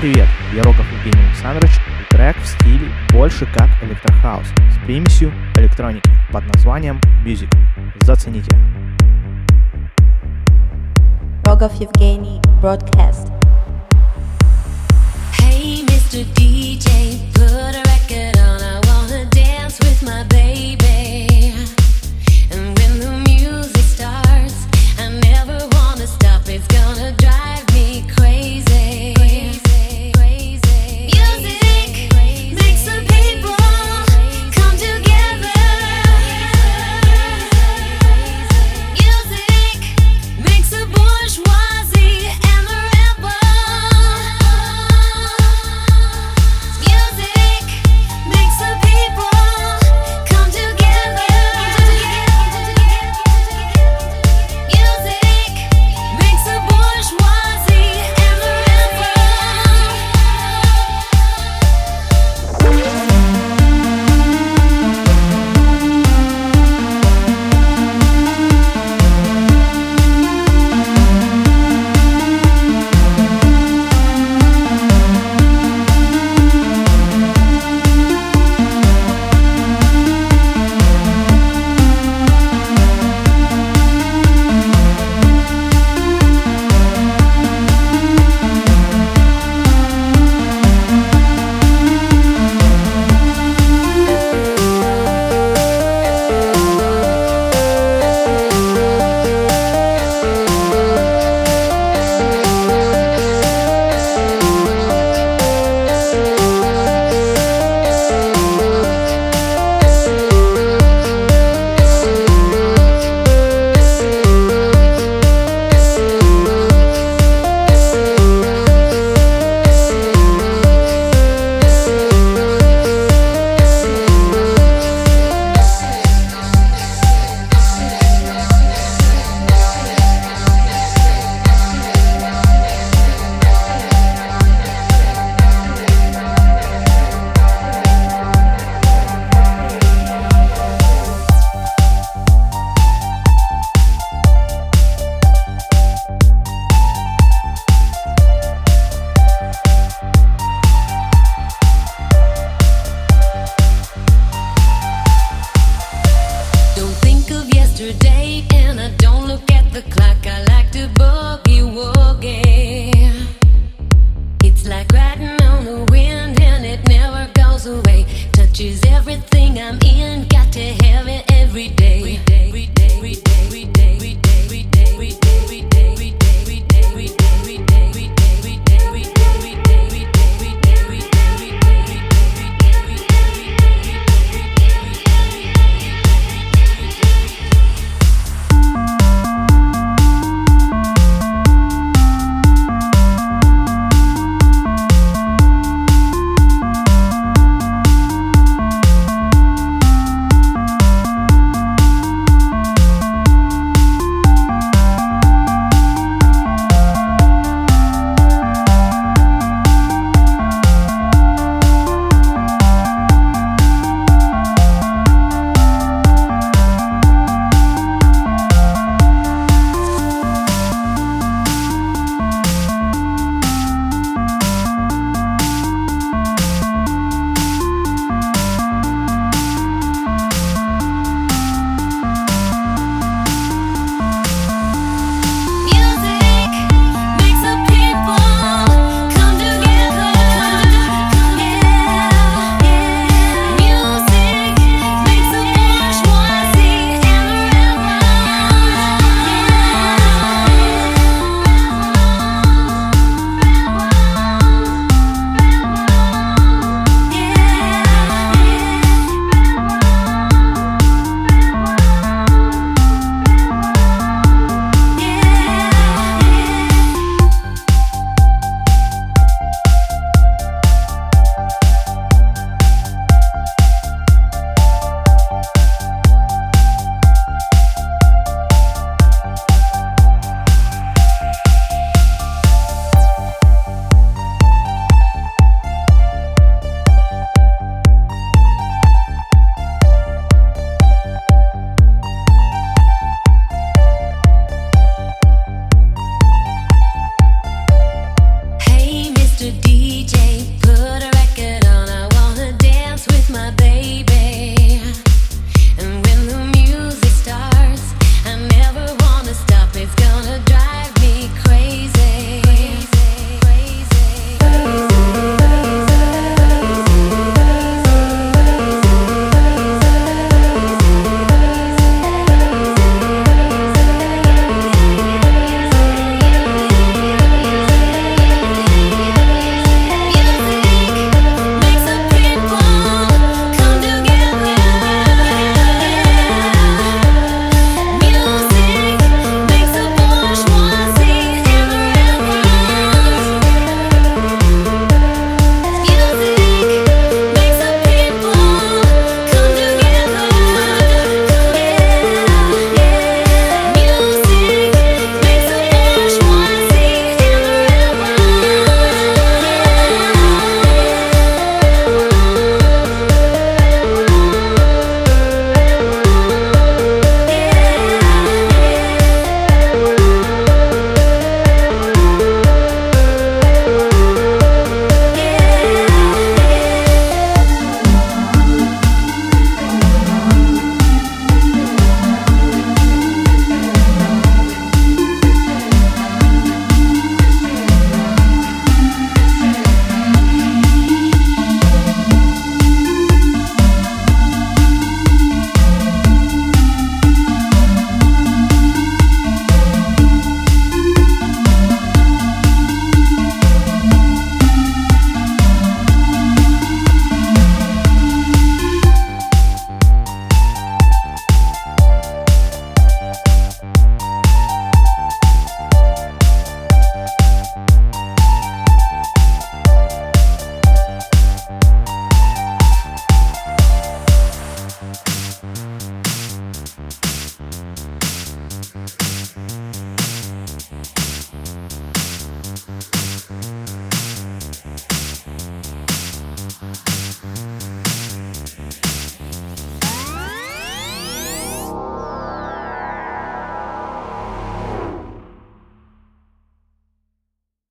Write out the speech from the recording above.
привет! Я Рогов Евгений Александрович и трек в стиле больше как электрохаус с примесью электроники под названием Music. Зацените! Рогов Евгений Broadcast Hey, Mr. DJ, put